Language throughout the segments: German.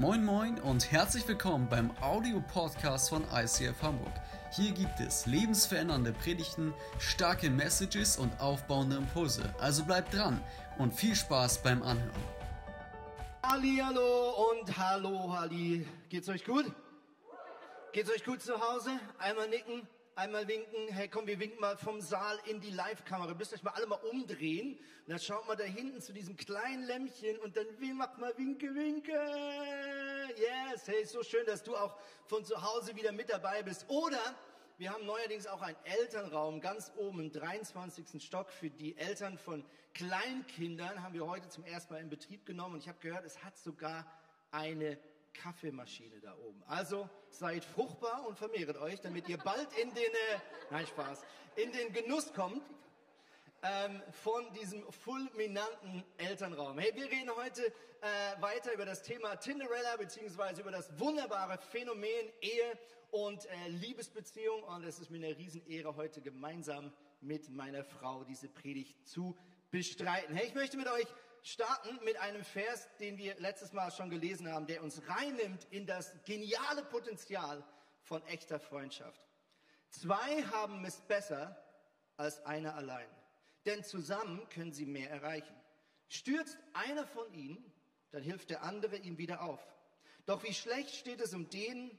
Moin Moin und herzlich willkommen beim Audio-Podcast von ICF Hamburg. Hier gibt es lebensverändernde Predigten, starke Messages und aufbauende Impulse. Also bleibt dran und viel Spaß beim Anhören. Halli, hallo und hallo, Halli. Geht's euch gut? Geht's euch gut zu Hause? Einmal nicken, einmal winken. Hey, komm, wir winken mal vom Saal in die Live-Kamera. Müsst euch mal alle mal umdrehen. Und dann schaut mal da hinten zu diesem kleinen Lämpchen und dann macht mal Winke, Winke. Yes, hey, so schön, dass du auch von zu Hause wieder mit dabei bist. Oder wir haben neuerdings auch einen Elternraum ganz oben im 23. Stock für die Eltern von Kleinkindern. Haben wir heute zum ersten Mal in Betrieb genommen. Und ich habe gehört, es hat sogar eine Kaffeemaschine da oben. Also seid fruchtbar und vermehret euch, damit ihr bald in den, äh, nein Spaß, in den Genuss kommt ähm, von diesem fulminanten Elternraum. Hey, wir reden heute äh, weiter über das Thema Tinderella beziehungsweise über das wunderbare Phänomen Ehe und äh, Liebesbeziehung. Und es ist mir eine Riesenehre, heute gemeinsam mit meiner Frau diese Predigt zu bestreiten. Hey, ich möchte mit euch starten mit einem Vers, den wir letztes Mal schon gelesen haben, der uns reinnimmt in das geniale Potenzial von echter Freundschaft. Zwei haben es besser als einer allein, denn zusammen können sie mehr erreichen. Stürzt einer von ihnen, dann hilft der andere ihm wieder auf. Doch wie schlecht steht es um den,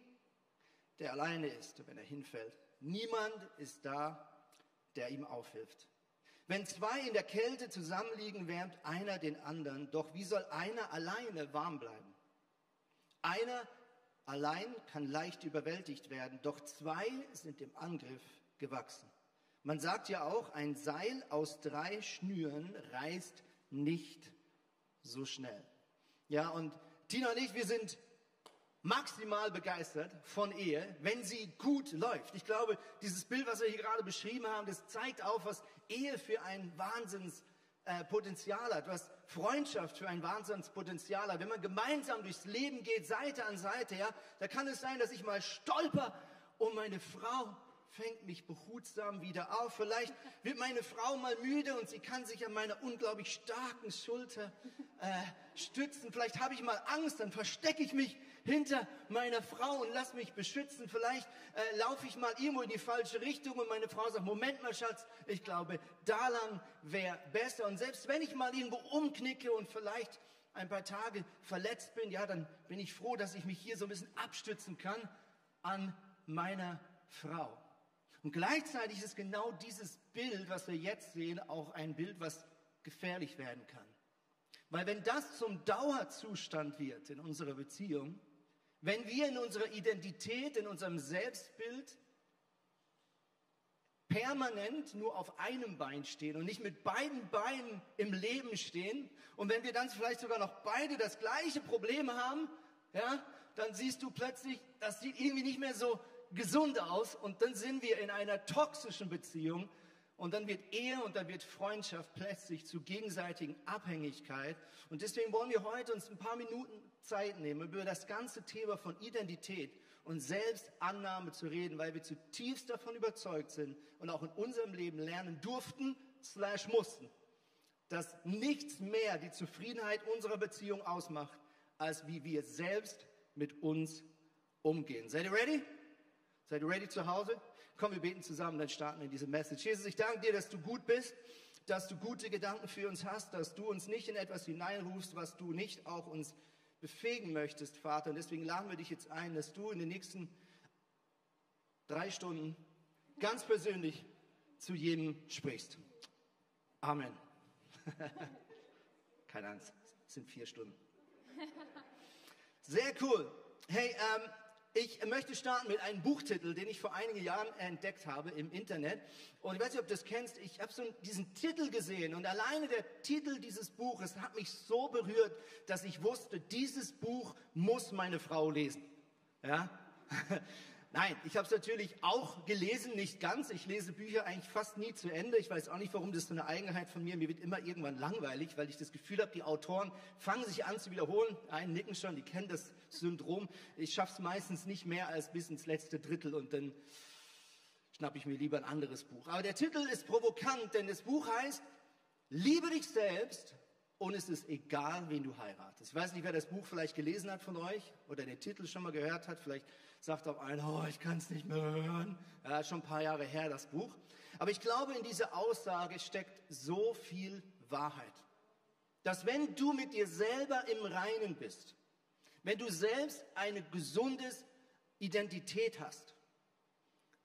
der alleine ist, wenn er hinfällt. Niemand ist da, der ihm aufhilft. Wenn zwei in der Kälte zusammenliegen, wärmt einer den anderen. Doch wie soll einer alleine warm bleiben? Einer allein kann leicht überwältigt werden, doch zwei sind dem Angriff gewachsen. Man sagt ja auch, ein Seil aus drei Schnüren reißt nicht so schnell. Ja, und Tina und ich, wir sind maximal begeistert von Ehe, wenn sie gut läuft. Ich glaube, dieses Bild, was wir hier gerade beschrieben haben, das zeigt auf, was Ehe für ein Wahnsinnspotenzial hat, was Freundschaft für ein Wahnsinnspotenzial hat. Wenn man gemeinsam durchs Leben geht, Seite an Seite, ja, da kann es sein, dass ich mal stolper und meine Frau fängt mich behutsam wieder auf. Vielleicht wird meine Frau mal müde und sie kann sich an meiner unglaublich starken Schulter äh, stützen. Vielleicht habe ich mal Angst, dann verstecke ich mich hinter meiner Frau und lass mich beschützen. Vielleicht äh, laufe ich mal irgendwo in die falsche Richtung und meine Frau sagt, Moment mal Schatz, ich glaube, da lang wäre besser. Und selbst wenn ich mal irgendwo umknicke und vielleicht ein paar Tage verletzt bin, ja, dann bin ich froh, dass ich mich hier so ein bisschen abstützen kann an meiner Frau. Und gleichzeitig ist genau dieses Bild, was wir jetzt sehen, auch ein Bild, was gefährlich werden kann. Weil wenn das zum Dauerzustand wird in unserer Beziehung, wenn wir in unserer Identität, in unserem Selbstbild permanent nur auf einem Bein stehen und nicht mit beiden Beinen im Leben stehen und wenn wir dann vielleicht sogar noch beide das gleiche Problem haben, ja, dann siehst du plötzlich, das sieht irgendwie nicht mehr so gesund aus und dann sind wir in einer toxischen Beziehung und dann wird Ehe und dann wird Freundschaft plötzlich zu gegenseitigen Abhängigkeit. Und deswegen wollen wir heute uns ein paar Minuten Zeit nehmen, über das ganze Thema von Identität und Selbstannahme zu reden, weil wir zutiefst davon überzeugt sind und auch in unserem Leben lernen durften, slash mussten, dass nichts mehr die Zufriedenheit unserer Beziehung ausmacht, als wie wir selbst mit uns umgehen. Seid ihr ready? Seid ihr ready zu Hause? Komm, wir beten zusammen, dann starten wir diese Message. Jesus, ich danke dir, dass du gut bist, dass du gute Gedanken für uns hast, dass du uns nicht in etwas hineinrufst, was du nicht auch uns befähigen möchtest, Vater. Und deswegen laden wir dich jetzt ein, dass du in den nächsten drei Stunden ganz persönlich zu jedem sprichst. Amen. Keine Angst, es sind vier Stunden. Sehr cool. Hey, ähm, ich möchte starten mit einem Buchtitel, den ich vor einigen Jahren entdeckt habe im Internet. Und ich weiß nicht, ob du das kennst. Ich habe so diesen Titel gesehen und alleine der Titel dieses Buches hat mich so berührt, dass ich wusste, dieses Buch muss meine Frau lesen. Ja? Nein, ich habe es natürlich auch gelesen, nicht ganz. Ich lese Bücher eigentlich fast nie zu Ende. Ich weiß auch nicht, warum das so eine Eigenheit von mir. Mir wird immer irgendwann langweilig, weil ich das Gefühl habe, die Autoren fangen sich an zu wiederholen. Einen nicken schon, die kennen das Syndrom. Ich schaffe es meistens nicht mehr als bis ins letzte Drittel und dann schnappe ich mir lieber ein anderes Buch. Aber der Titel ist provokant, denn das Buch heißt Liebe dich selbst und es ist egal, wen du heiratest. Ich weiß nicht, wer das Buch vielleicht gelesen hat von euch oder den Titel schon mal gehört hat. Vielleicht sagt auch einer, oh, ich kann es nicht mehr hören. Ja, schon ein paar Jahre her, das Buch. Aber ich glaube, in dieser Aussage steckt so viel Wahrheit. Dass wenn du mit dir selber im Reinen bist, wenn du selbst eine gesunde Identität hast,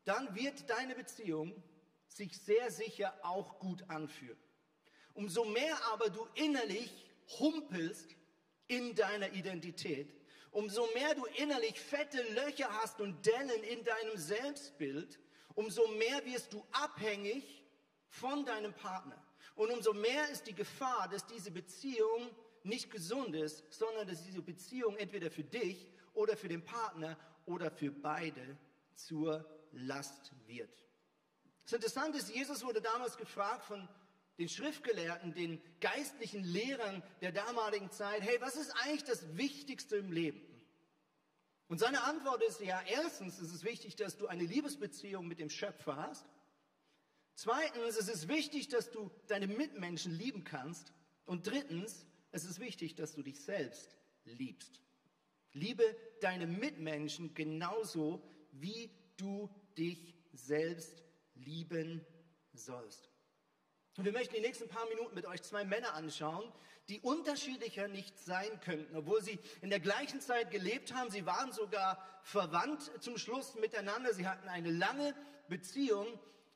dann wird deine Beziehung sich sehr sicher auch gut anfühlen. Umso mehr aber du innerlich humpelst in deiner Identität, umso mehr du innerlich fette Löcher hast und Dellen in deinem Selbstbild, umso mehr wirst du abhängig von deinem Partner. Und umso mehr ist die Gefahr, dass diese Beziehung nicht gesund ist, sondern dass diese Beziehung entweder für dich oder für den Partner oder für beide zur Last wird. Das Interessante ist, Jesus wurde damals gefragt von den Schriftgelehrten, den geistlichen Lehrern der damaligen Zeit, hey, was ist eigentlich das Wichtigste im Leben? Und seine Antwort ist, ja, erstens ist es wichtig, dass du eine Liebesbeziehung mit dem Schöpfer hast. Zweitens ist es wichtig, dass du deine Mitmenschen lieben kannst. Und drittens, es ist wichtig, dass du dich selbst liebst. Liebe deine Mitmenschen genauso, wie du dich selbst lieben sollst. Und wir möchten die nächsten paar Minuten mit euch zwei Männer anschauen, die unterschiedlicher nicht sein könnten, obwohl sie in der gleichen Zeit gelebt haben. Sie waren sogar verwandt zum Schluss miteinander. Sie hatten eine lange Beziehung,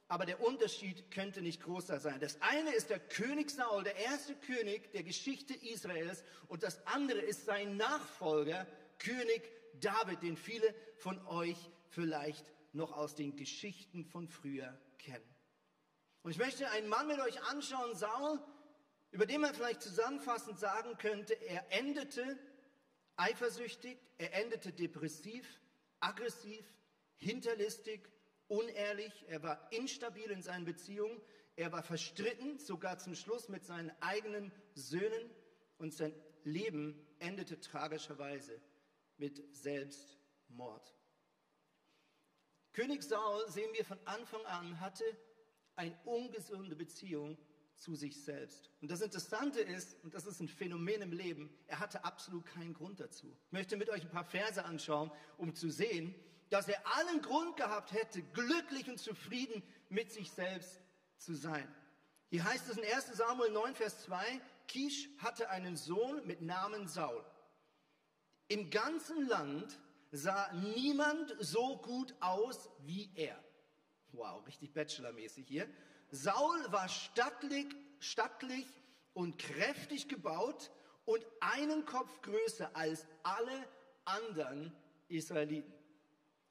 aber der Unterschied könnte nicht größer sein. Das eine ist der König Saul, der erste König der Geschichte Israels, und das andere ist sein Nachfolger, König David, den viele von euch vielleicht noch aus den Geschichten von früher kennen. Und ich möchte einen Mann mit euch anschauen, Saul, über den man vielleicht zusammenfassend sagen könnte, er endete eifersüchtig, er endete depressiv, aggressiv, hinterlistig, unehrlich, er war instabil in seinen Beziehungen, er war verstritten, sogar zum Schluss mit seinen eigenen Söhnen und sein Leben endete tragischerweise mit Selbstmord. König Saul, sehen wir von Anfang an, hatte eine ungesunde Beziehung zu sich selbst. Und das Interessante ist, und das ist ein Phänomen im Leben, er hatte absolut keinen Grund dazu. Ich möchte mit euch ein paar Verse anschauen, um zu sehen, dass er allen Grund gehabt hätte, glücklich und zufrieden mit sich selbst zu sein. Hier heißt es in 1 Samuel 9, Vers 2, Kisch hatte einen Sohn mit Namen Saul. Im ganzen Land sah niemand so gut aus wie er. Wow, richtig Bachelormäßig hier. Saul war stattlich, stattlich und kräftig gebaut und einen Kopf größer als alle anderen Israeliten.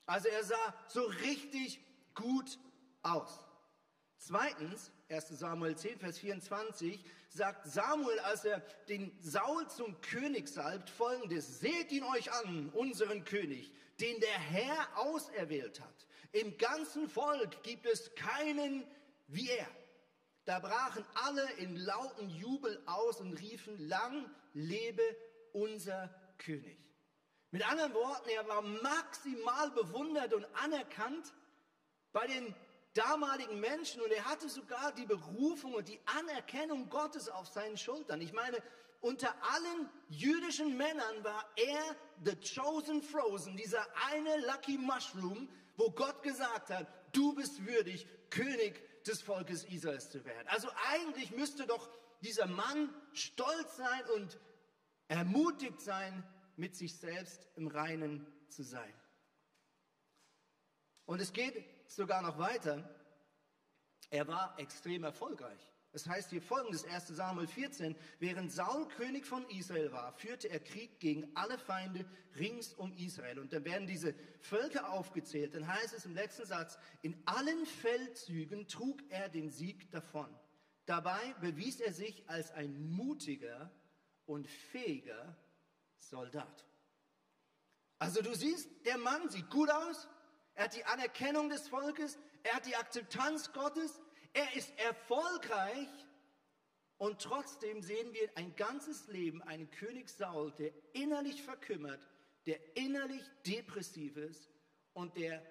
Also er sah so richtig gut aus. Zweitens, 1 Samuel 10, Vers 24, sagt Samuel, als er den Saul zum König salbt, folgendes, seht ihn euch an, unseren König, den der Herr auserwählt hat. Im ganzen Volk gibt es keinen wie er. Da brachen alle in lauten Jubel aus und riefen, lang lebe unser König. Mit anderen Worten, er war maximal bewundert und anerkannt bei den damaligen Menschen und er hatte sogar die Berufung und die Anerkennung Gottes auf seinen Schultern. Ich meine, unter allen jüdischen Männern war er the chosen frozen, dieser eine lucky mushroom, wo Gott gesagt hat, du bist würdig, König des Volkes Israels zu werden. Also eigentlich müsste doch dieser Mann stolz sein und ermutigt sein, mit sich selbst im Reinen zu sein. Und es geht sogar noch weiter. Er war extrem erfolgreich. Es heißt hier folgendes, 1 Samuel 14, während Saul König von Israel war, führte er Krieg gegen alle Feinde rings um Israel. Und dann werden diese Völker aufgezählt. Dann heißt es im letzten Satz, in allen Feldzügen trug er den Sieg davon. Dabei bewies er sich als ein mutiger und fähiger Soldat. Also du siehst, der Mann sieht gut aus, er hat die Anerkennung des Volkes, er hat die Akzeptanz Gottes, er ist erfolgreich und trotzdem sehen wir ein ganzes Leben einen König Saul, der innerlich verkümmert, der innerlich depressiv ist und der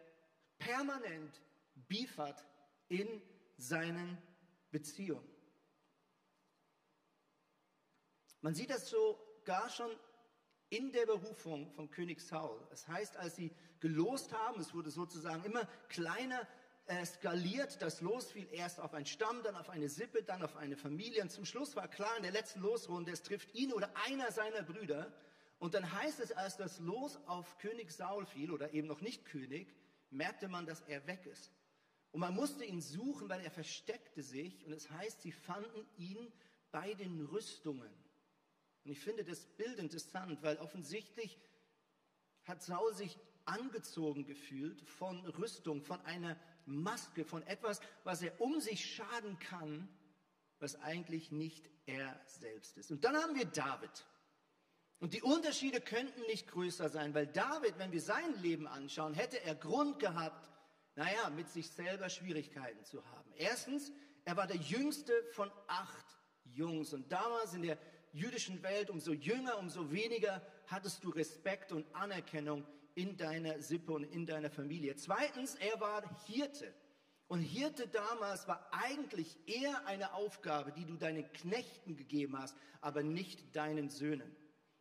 permanent Beef hat in seinen Beziehungen. Man sieht das sogar schon in der Berufung von König Saul. Es das heißt, als sie gelost haben, es wurde sozusagen immer kleiner skaliert, das Los fiel erst auf einen Stamm, dann auf eine Sippe, dann auf eine Familie. Und zum Schluss war klar in der letzten Losrunde, es trifft ihn oder einer seiner Brüder. Und dann heißt es, als das Los auf König Saul fiel oder eben noch nicht König, merkte man, dass er weg ist. Und man musste ihn suchen, weil er versteckte sich. Und es heißt, sie fanden ihn bei den Rüstungen. Und ich finde das Bild interessant, weil offensichtlich hat Saul sich angezogen gefühlt von Rüstung, von einer Maske, von etwas, was er um sich schaden kann, was eigentlich nicht er selbst ist. Und dann haben wir David. Und die Unterschiede könnten nicht größer sein, weil David, wenn wir sein Leben anschauen, hätte er Grund gehabt, naja, mit sich selber Schwierigkeiten zu haben. Erstens, er war der jüngste von acht Jungs. Und damals in der jüdischen Welt, umso jünger, umso weniger hattest du Respekt und Anerkennung in deiner Sippe und in deiner Familie. Zweitens, er war Hirte. Und Hirte damals war eigentlich eher eine Aufgabe, die du deinen Knechten gegeben hast, aber nicht deinen Söhnen.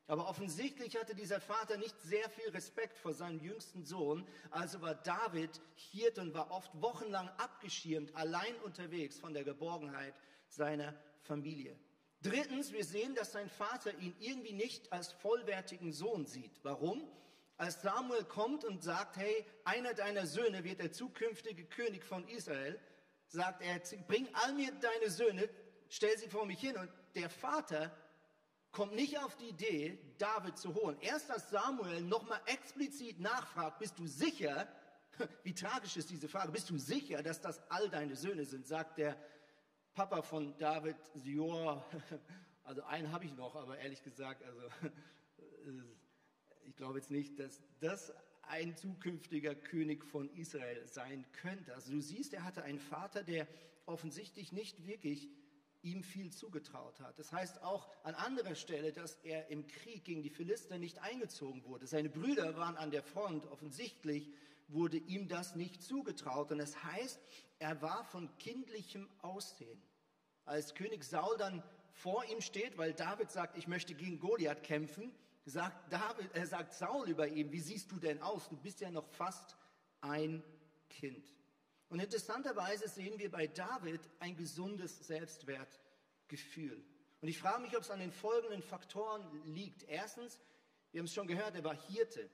Aber offensichtlich hatte dieser Vater nicht sehr viel Respekt vor seinem jüngsten Sohn, also war David Hirte und war oft wochenlang abgeschirmt, allein unterwegs von der Geborgenheit seiner Familie. Drittens, wir sehen, dass sein Vater ihn irgendwie nicht als vollwertigen Sohn sieht. Warum? Als Samuel kommt und sagt, hey, einer deiner Söhne wird der zukünftige König von Israel, sagt er, bring all mir deine Söhne, stell sie vor mich hin. Und der Vater kommt nicht auf die Idee, David zu holen. Erst als Samuel nochmal explizit nachfragt, bist du sicher, wie tragisch ist diese Frage, bist du sicher, dass das all deine Söhne sind, sagt der Papa von David, ja, also einen habe ich noch, aber ehrlich gesagt, also glaube jetzt nicht, dass das ein zukünftiger König von Israel sein könnte. Also du siehst, er hatte einen Vater, der offensichtlich nicht wirklich ihm viel zugetraut hat. Das heißt auch an anderer Stelle, dass er im Krieg gegen die Philister nicht eingezogen wurde. Seine Brüder waren an der Front. Offensichtlich wurde ihm das nicht zugetraut. Und das heißt, er war von kindlichem Aussehen. Als König Saul dann vor ihm steht, weil David sagt, ich möchte gegen Goliath kämpfen, sagt, David, er sagt Saul über ihn, wie siehst du denn aus? Du bist ja noch fast ein Kind. Und interessanterweise sehen wir bei David ein gesundes Selbstwertgefühl. Und ich frage mich, ob es an den folgenden Faktoren liegt. Erstens, wir haben es schon gehört, er war Hirte.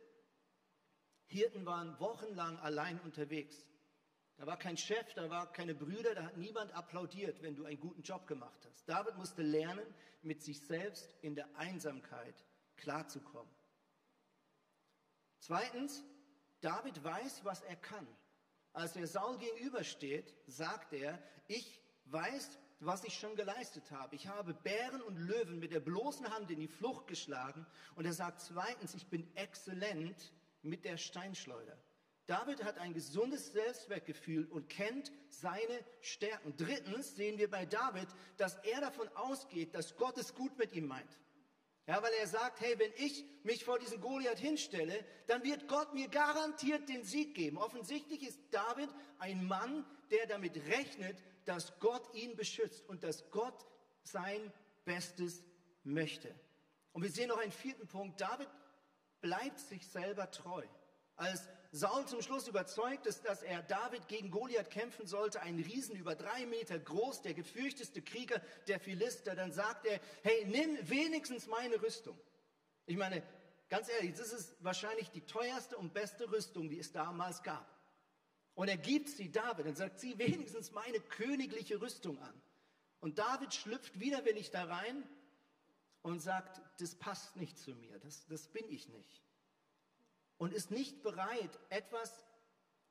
Hirten waren wochenlang allein unterwegs. Da war kein Chef, da war keine Brüder, da hat niemand applaudiert, wenn du einen guten Job gemacht hast. David musste lernen, mit sich selbst in der Einsamkeit klarzukommen. Zweitens, David weiß, was er kann. Als er Saul gegenübersteht, sagt er, ich weiß, was ich schon geleistet habe. Ich habe Bären und Löwen mit der bloßen Hand in die Flucht geschlagen. Und er sagt zweitens, ich bin exzellent mit der Steinschleuder. David hat ein gesundes Selbstwertgefühl und kennt seine Stärken. Drittens sehen wir bei David, dass er davon ausgeht, dass Gott es gut mit ihm meint. Ja, weil er sagt, hey, wenn ich mich vor diesen Goliath hinstelle, dann wird Gott mir garantiert den Sieg geben. Offensichtlich ist David ein Mann, der damit rechnet, dass Gott ihn beschützt und dass Gott sein Bestes möchte. Und wir sehen noch einen vierten Punkt. David bleibt sich selber treu. Als Saul zum Schluss überzeugt ist, dass er David gegen Goliath kämpfen sollte, ein Riesen über drei Meter groß, der gefürchteste Krieger der Philister, dann sagt er, hey, nimm wenigstens meine Rüstung. Ich meine, ganz ehrlich, das ist wahrscheinlich die teuerste und beste Rüstung, die es damals gab. Und er gibt sie David und sagt, zieh wenigstens meine königliche Rüstung an. Und David schlüpft widerwillig da rein und sagt, das passt nicht zu mir, das, das bin ich nicht und ist nicht bereit, etwas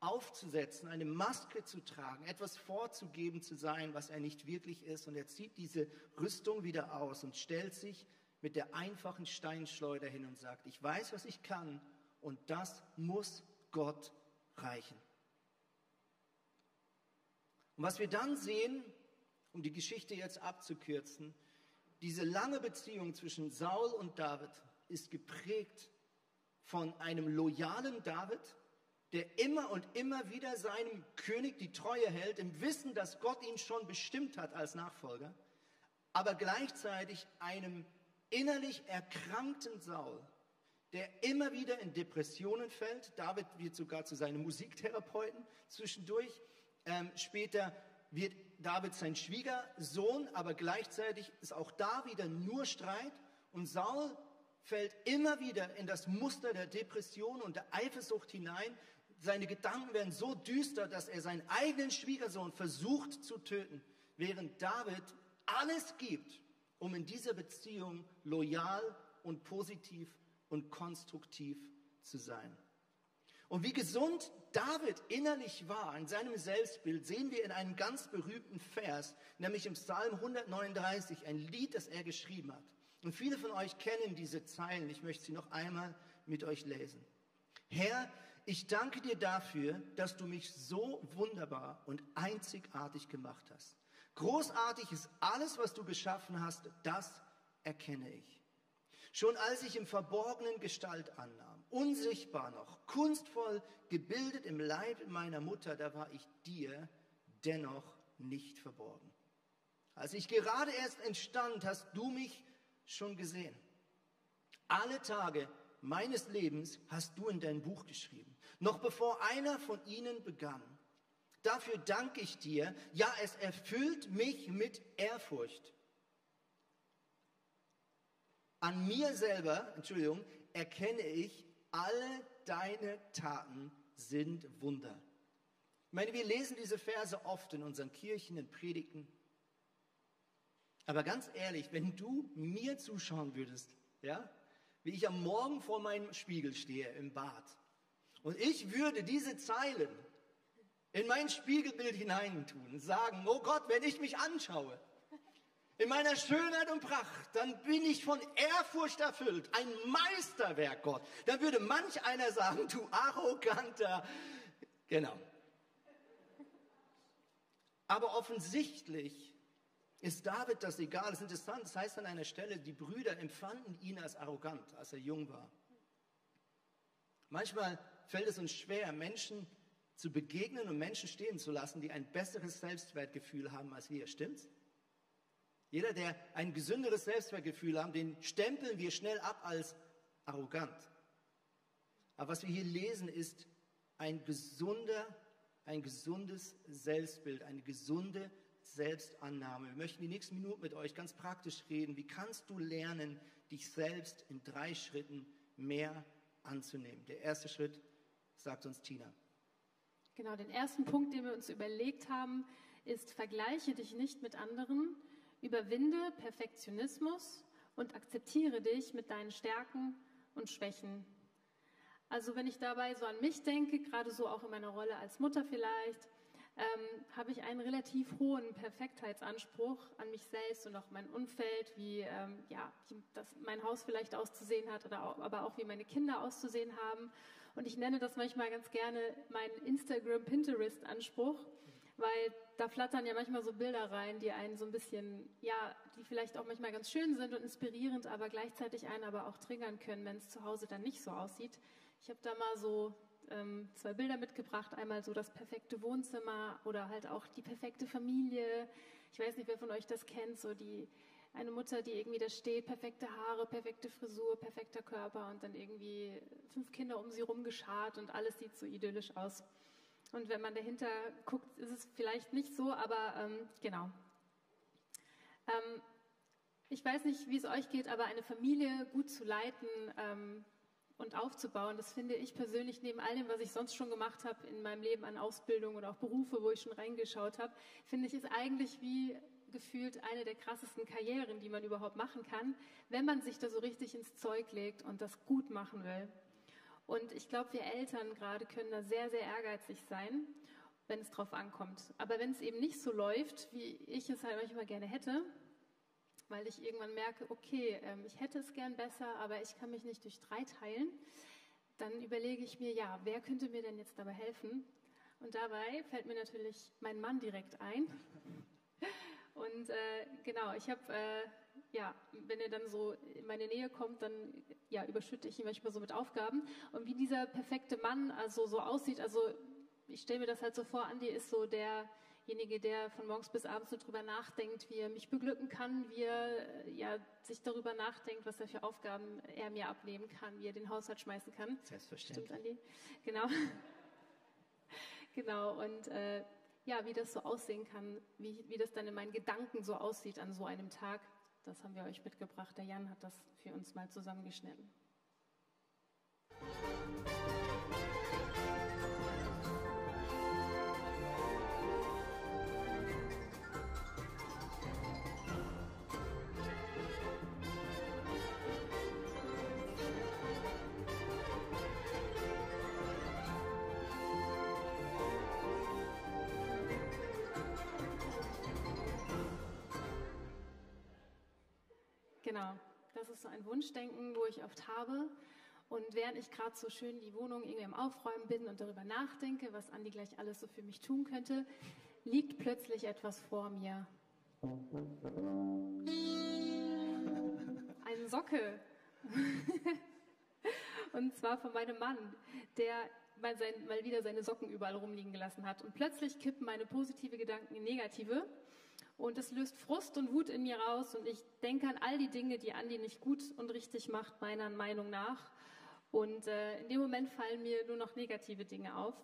aufzusetzen, eine Maske zu tragen, etwas vorzugeben zu sein, was er nicht wirklich ist. Und er zieht diese Rüstung wieder aus und stellt sich mit der einfachen Steinschleuder hin und sagt, ich weiß, was ich kann und das muss Gott reichen. Und was wir dann sehen, um die Geschichte jetzt abzukürzen, diese lange Beziehung zwischen Saul und David ist geprägt von einem loyalen David, der immer und immer wieder seinem König die Treue hält, im Wissen, dass Gott ihn schon bestimmt hat als Nachfolger, aber gleichzeitig einem innerlich erkrankten Saul, der immer wieder in Depressionen fällt. David wird sogar zu seinem Musiktherapeuten zwischendurch. Ähm, später wird David sein Schwiegersohn, aber gleichzeitig ist auch da wieder nur Streit. Und Saul fällt immer wieder in das Muster der Depression und der Eifersucht hinein. Seine Gedanken werden so düster, dass er seinen eigenen Schwiegersohn versucht zu töten, während David alles gibt, um in dieser Beziehung loyal und positiv und konstruktiv zu sein. Und wie gesund David innerlich war in seinem Selbstbild, sehen wir in einem ganz berühmten Vers, nämlich im Psalm 139, ein Lied, das er geschrieben hat. Und viele von euch kennen diese Zeilen. Ich möchte sie noch einmal mit euch lesen. Herr, ich danke dir dafür, dass du mich so wunderbar und einzigartig gemacht hast. Großartig ist alles, was du geschaffen hast, das erkenne ich. Schon als ich im Verborgenen Gestalt annahm, unsichtbar noch, kunstvoll gebildet im Leib meiner Mutter, da war ich dir dennoch nicht verborgen. Als ich gerade erst entstand, hast du mich schon gesehen. Alle Tage meines Lebens hast du in dein Buch geschrieben, noch bevor einer von ihnen begann. Dafür danke ich dir. Ja, es erfüllt mich mit Ehrfurcht. An mir selber, Entschuldigung, erkenne ich, alle deine Taten sind Wunder. Ich meine, wir lesen diese Verse oft in unseren Kirchen, in Predigten. Aber ganz ehrlich, wenn du mir zuschauen würdest, ja, wie ich am Morgen vor meinem Spiegel stehe im Bad und ich würde diese Zeilen in mein Spiegelbild hineintun und sagen, oh Gott, wenn ich mich anschaue, in meiner Schönheit und Pracht, dann bin ich von Ehrfurcht erfüllt. Ein Meisterwerk, Gott. Dann würde manch einer sagen, du arroganter. Genau. Aber offensichtlich ist David das egal. Das ist interessant. Das heißt an einer Stelle, die Brüder empfanden ihn als arrogant, als er jung war. Manchmal fällt es uns schwer, Menschen zu begegnen und Menschen stehen zu lassen, die ein besseres Selbstwertgefühl haben als wir. Stimmt's? Jeder, der ein gesünderes Selbstwertgefühl hat, den stempeln wir schnell ab als arrogant. Aber was wir hier lesen, ist ein gesunder, ein gesundes Selbstbild, eine gesunde Selbstannahme. Wir möchten die nächsten Minuten mit euch ganz praktisch reden. Wie kannst du lernen, dich selbst in drei Schritten mehr anzunehmen? Der erste Schritt sagt uns Tina. Genau, den ersten Punkt, den wir uns überlegt haben, ist, vergleiche dich nicht mit anderen, Überwinde Perfektionismus und akzeptiere dich mit deinen Stärken und Schwächen. Also wenn ich dabei so an mich denke, gerade so auch in meiner Rolle als Mutter vielleicht, ähm, habe ich einen relativ hohen Perfektheitsanspruch an mich selbst und auch mein Umfeld, wie ähm, ja, das mein Haus vielleicht auszusehen hat oder auch, aber auch wie meine Kinder auszusehen haben. Und ich nenne das manchmal ganz gerne meinen Instagram-Pinterest-Anspruch weil da flattern ja manchmal so Bilder rein, die einen so ein bisschen, ja, die vielleicht auch manchmal ganz schön sind und inspirierend, aber gleichzeitig einen aber auch triggern können, wenn es zu Hause dann nicht so aussieht. Ich habe da mal so ähm, zwei Bilder mitgebracht, einmal so das perfekte Wohnzimmer oder halt auch die perfekte Familie. Ich weiß nicht, wer von euch das kennt, so die eine Mutter, die irgendwie da steht, perfekte Haare, perfekte Frisur, perfekter Körper und dann irgendwie fünf Kinder um sie rumgeschart und alles sieht so idyllisch aus. Und wenn man dahinter guckt, ist es vielleicht nicht so, aber ähm, genau. Ähm, ich weiß nicht, wie es euch geht, aber eine Familie gut zu leiten ähm, und aufzubauen, das finde ich persönlich neben all dem, was ich sonst schon gemacht habe in meinem Leben an Ausbildung und auch Berufe, wo ich schon reingeschaut habe, finde ich, ist eigentlich wie gefühlt eine der krassesten Karrieren, die man überhaupt machen kann, wenn man sich da so richtig ins Zeug legt und das gut machen will. Und ich glaube, wir Eltern gerade können da sehr, sehr ehrgeizig sein, wenn es drauf ankommt. Aber wenn es eben nicht so läuft, wie ich es halt manchmal gerne hätte, weil ich irgendwann merke, okay, ähm, ich hätte es gern besser, aber ich kann mich nicht durch drei teilen, dann überlege ich mir, ja, wer könnte mir denn jetzt dabei helfen? Und dabei fällt mir natürlich mein Mann direkt ein. Und äh, genau, ich habe äh, ja, wenn er dann so in meine Nähe kommt, dann ja, überschütte ich ihn manchmal so mit Aufgaben. Und wie dieser perfekte Mann also so aussieht, also ich stelle mir das halt so vor, Andi ist so der, derjenige, der von morgens bis abends nur darüber nachdenkt, wie er mich beglücken kann, wie er ja, sich darüber nachdenkt, was er für Aufgaben er mir abnehmen kann, wie er den Haushalt schmeißen kann. Selbstverständlich. Stimmt, Andi? Genau. genau, und äh, ja, wie das so aussehen kann, wie, wie das dann in meinen Gedanken so aussieht an so einem Tag, das haben wir euch mitgebracht. Der Jan hat das für uns mal zusammengeschnitten. Ist so ein Wunschdenken, wo ich oft habe. Und während ich gerade so schön die Wohnung irgendwie am Aufräumen bin und darüber nachdenke, was Andi gleich alles so für mich tun könnte, liegt plötzlich etwas vor mir. Eine Socke. und zwar von meinem Mann, der mal, sein, mal wieder seine Socken überall rumliegen gelassen hat. Und plötzlich kippen meine positive Gedanken in negative. Und es löst Frust und Wut in mir raus und ich denke an all die Dinge, die Andi nicht gut und richtig macht, meiner Meinung nach. Und äh, in dem Moment fallen mir nur noch negative Dinge auf.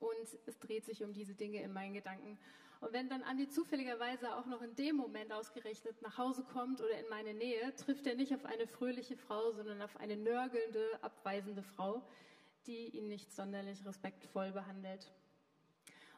Und es dreht sich um diese Dinge in meinen Gedanken. Und wenn dann Andi zufälligerweise auch noch in dem Moment ausgerechnet nach Hause kommt oder in meine Nähe, trifft er nicht auf eine fröhliche Frau, sondern auf eine nörgelnde, abweisende Frau, die ihn nicht sonderlich respektvoll behandelt.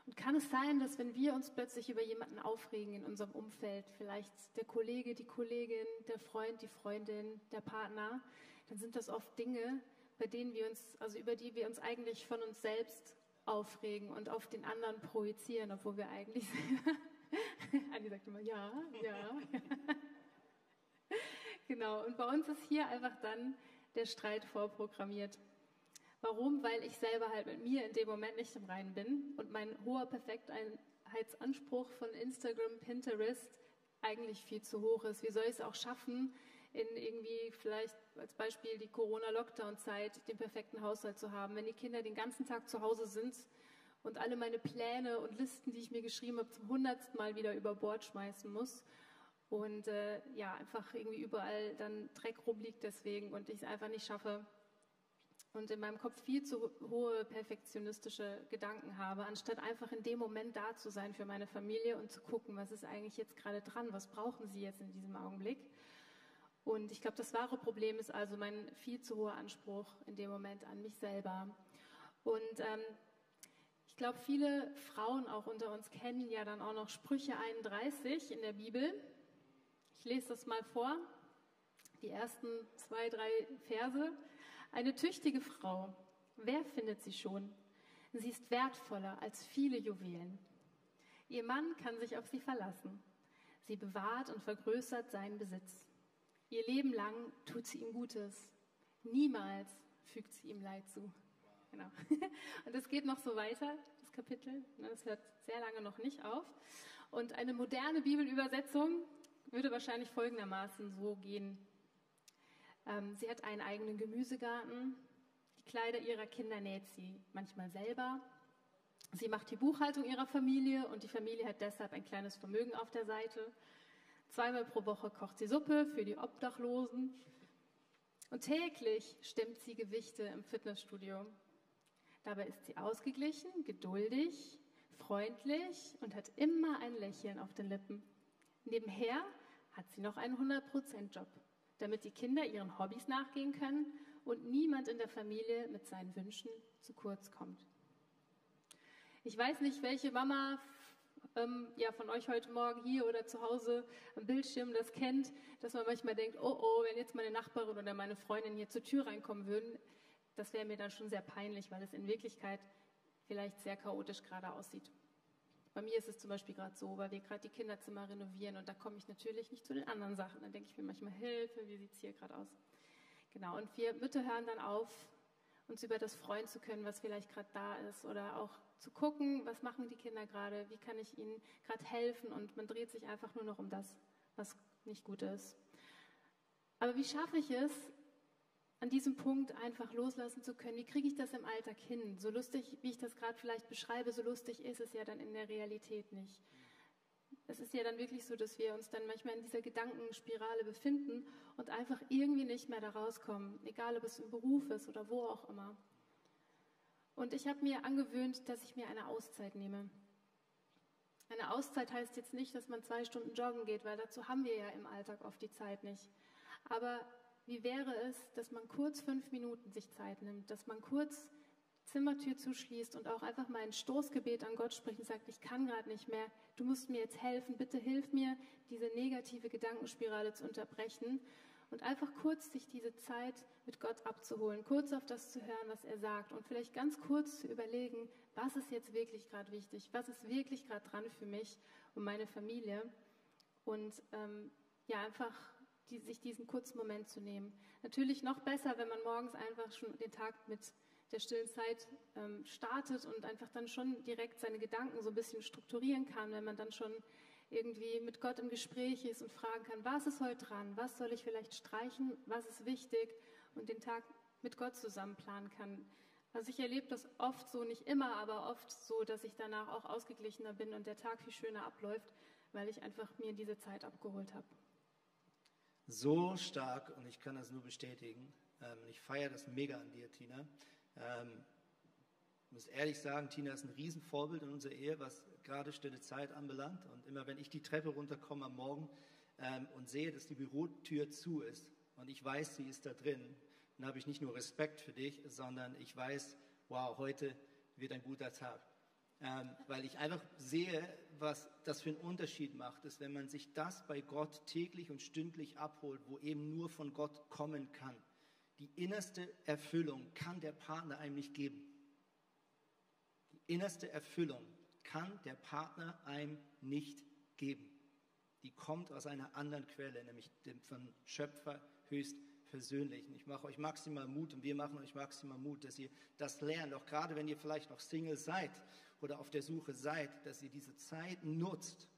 Und kann es sein, dass wenn wir uns plötzlich über jemanden aufregen in unserem Umfeld, vielleicht der Kollege, die Kollegin, der Freund, die Freundin, der Partner, dann sind das oft Dinge, bei denen wir uns, also über die wir uns eigentlich von uns selbst aufregen und auf den anderen projizieren, obwohl wir eigentlich, Andi sagt immer, ja, ja. genau, und bei uns ist hier einfach dann der Streit vorprogrammiert. Warum? Weil ich selber halt mit mir in dem Moment nicht im Reinen bin und mein hoher Perfektheitsanspruch von Instagram, Pinterest eigentlich viel zu hoch ist. Wie soll ich es auch schaffen, in irgendwie vielleicht als Beispiel die Corona-Lockdown-Zeit den perfekten Haushalt zu haben, wenn die Kinder den ganzen Tag zu Hause sind und alle meine Pläne und Listen, die ich mir geschrieben habe, zum hundertsten Mal wieder über Bord schmeißen muss und äh, ja, einfach irgendwie überall dann Dreck rumliegt deswegen und ich es einfach nicht schaffe, und in meinem Kopf viel zu hohe perfektionistische Gedanken habe, anstatt einfach in dem Moment da zu sein für meine Familie und zu gucken, was ist eigentlich jetzt gerade dran, was brauchen sie jetzt in diesem Augenblick. Und ich glaube, das wahre Problem ist also mein viel zu hoher Anspruch in dem Moment an mich selber. Und ähm, ich glaube, viele Frauen auch unter uns kennen ja dann auch noch Sprüche 31 in der Bibel. Ich lese das mal vor, die ersten zwei, drei Verse. Eine tüchtige Frau, wer findet sie schon? Sie ist wertvoller als viele Juwelen. Ihr Mann kann sich auf sie verlassen. Sie bewahrt und vergrößert seinen Besitz. Ihr Leben lang tut sie ihm Gutes. Niemals fügt sie ihm Leid zu. Genau. Und es geht noch so weiter, das Kapitel. Das hört sehr lange noch nicht auf. Und eine moderne Bibelübersetzung würde wahrscheinlich folgendermaßen so gehen. Ähm, sie hat einen eigenen Gemüsegarten. Die Kleider ihrer Kinder näht sie manchmal selber. Sie macht die Buchhaltung ihrer Familie und die Familie hat deshalb ein kleines Vermögen auf der Seite. Zweimal pro Woche kocht sie Suppe für die Obdachlosen. Und täglich stemmt sie Gewichte im Fitnessstudio. Dabei ist sie ausgeglichen, geduldig, freundlich und hat immer ein Lächeln auf den Lippen. Nebenher hat sie noch einen 100%-Job damit die Kinder ihren Hobbys nachgehen können und niemand in der Familie mit seinen Wünschen zu kurz kommt. Ich weiß nicht, welche Mama ähm, ja, von euch heute Morgen hier oder zu Hause am Bildschirm das kennt, dass man manchmal denkt, oh oh, wenn jetzt meine Nachbarin oder meine Freundin hier zur Tür reinkommen würden, das wäre mir dann schon sehr peinlich, weil es in Wirklichkeit vielleicht sehr chaotisch gerade aussieht. Bei mir ist es zum Beispiel gerade so, weil wir gerade die Kinderzimmer renovieren und da komme ich natürlich nicht zu den anderen Sachen. Dann denke ich mir manchmal, Hilfe, wie sieht es hier gerade aus? Genau, und wir Mütter hören dann auf, uns über das freuen zu können, was vielleicht gerade da ist oder auch zu gucken, was machen die Kinder gerade, wie kann ich ihnen gerade helfen und man dreht sich einfach nur noch um das, was nicht gut ist. Aber wie schaffe ich es, an diesem Punkt einfach loslassen zu können. Wie kriege ich das im Alltag hin? So lustig, wie ich das gerade vielleicht beschreibe, so lustig ist es ja dann in der Realität nicht. Es ist ja dann wirklich so, dass wir uns dann manchmal in dieser Gedankenspirale befinden und einfach irgendwie nicht mehr da rauskommen, egal ob es im Beruf ist oder wo auch immer. Und ich habe mir angewöhnt, dass ich mir eine Auszeit nehme. Eine Auszeit heißt jetzt nicht, dass man zwei Stunden joggen geht, weil dazu haben wir ja im Alltag oft die Zeit nicht. Aber wie wäre es, dass man kurz fünf Minuten sich Zeit nimmt, dass man kurz Zimmertür zuschließt und auch einfach mal ein Stoßgebet an Gott spricht und sagt, ich kann gerade nicht mehr, du musst mir jetzt helfen, bitte hilf mir, diese negative Gedankenspirale zu unterbrechen und einfach kurz sich diese Zeit mit Gott abzuholen, kurz auf das zu hören, was er sagt und vielleicht ganz kurz zu überlegen, was ist jetzt wirklich gerade wichtig, was ist wirklich gerade dran für mich und meine Familie und ähm, ja, einfach die, sich diesen kurzen Moment zu nehmen. Natürlich noch besser, wenn man morgens einfach schon den Tag mit der stillen Zeit ähm, startet und einfach dann schon direkt seine Gedanken so ein bisschen strukturieren kann, wenn man dann schon irgendwie mit Gott im Gespräch ist und fragen kann, was ist heute dran, was soll ich vielleicht streichen, was ist wichtig und den Tag mit Gott zusammen planen kann. Also ich erlebe das oft so, nicht immer, aber oft so, dass ich danach auch ausgeglichener bin und der Tag viel schöner abläuft, weil ich einfach mir diese Zeit abgeholt habe. So stark und ich kann das nur bestätigen. Ähm, ich feiere das mega an dir, Tina. Ähm, ich muss ehrlich sagen, Tina ist ein Riesenvorbild in unserer Ehe, was gerade stille Zeit anbelangt. Und immer wenn ich die Treppe runterkomme am Morgen ähm, und sehe, dass die Bürotür zu ist und ich weiß, sie ist da drin, dann habe ich nicht nur Respekt für dich, sondern ich weiß, wow, heute wird ein guter Tag. Ähm, weil ich einfach sehe, was das für einen Unterschied macht, ist, wenn man sich das bei Gott täglich und stündlich abholt, wo eben nur von Gott kommen kann. Die innerste Erfüllung kann der Partner einem nicht geben. Die innerste Erfüllung kann der Partner einem nicht geben. Die kommt aus einer anderen Quelle, nämlich dem von Schöpfer höchst persönlichen. Ich mache euch maximal Mut und wir machen euch maximal Mut, dass ihr das lernt, auch gerade wenn ihr vielleicht noch Single seid oder auf der Suche seid, dass ihr diese Zeit nutzt,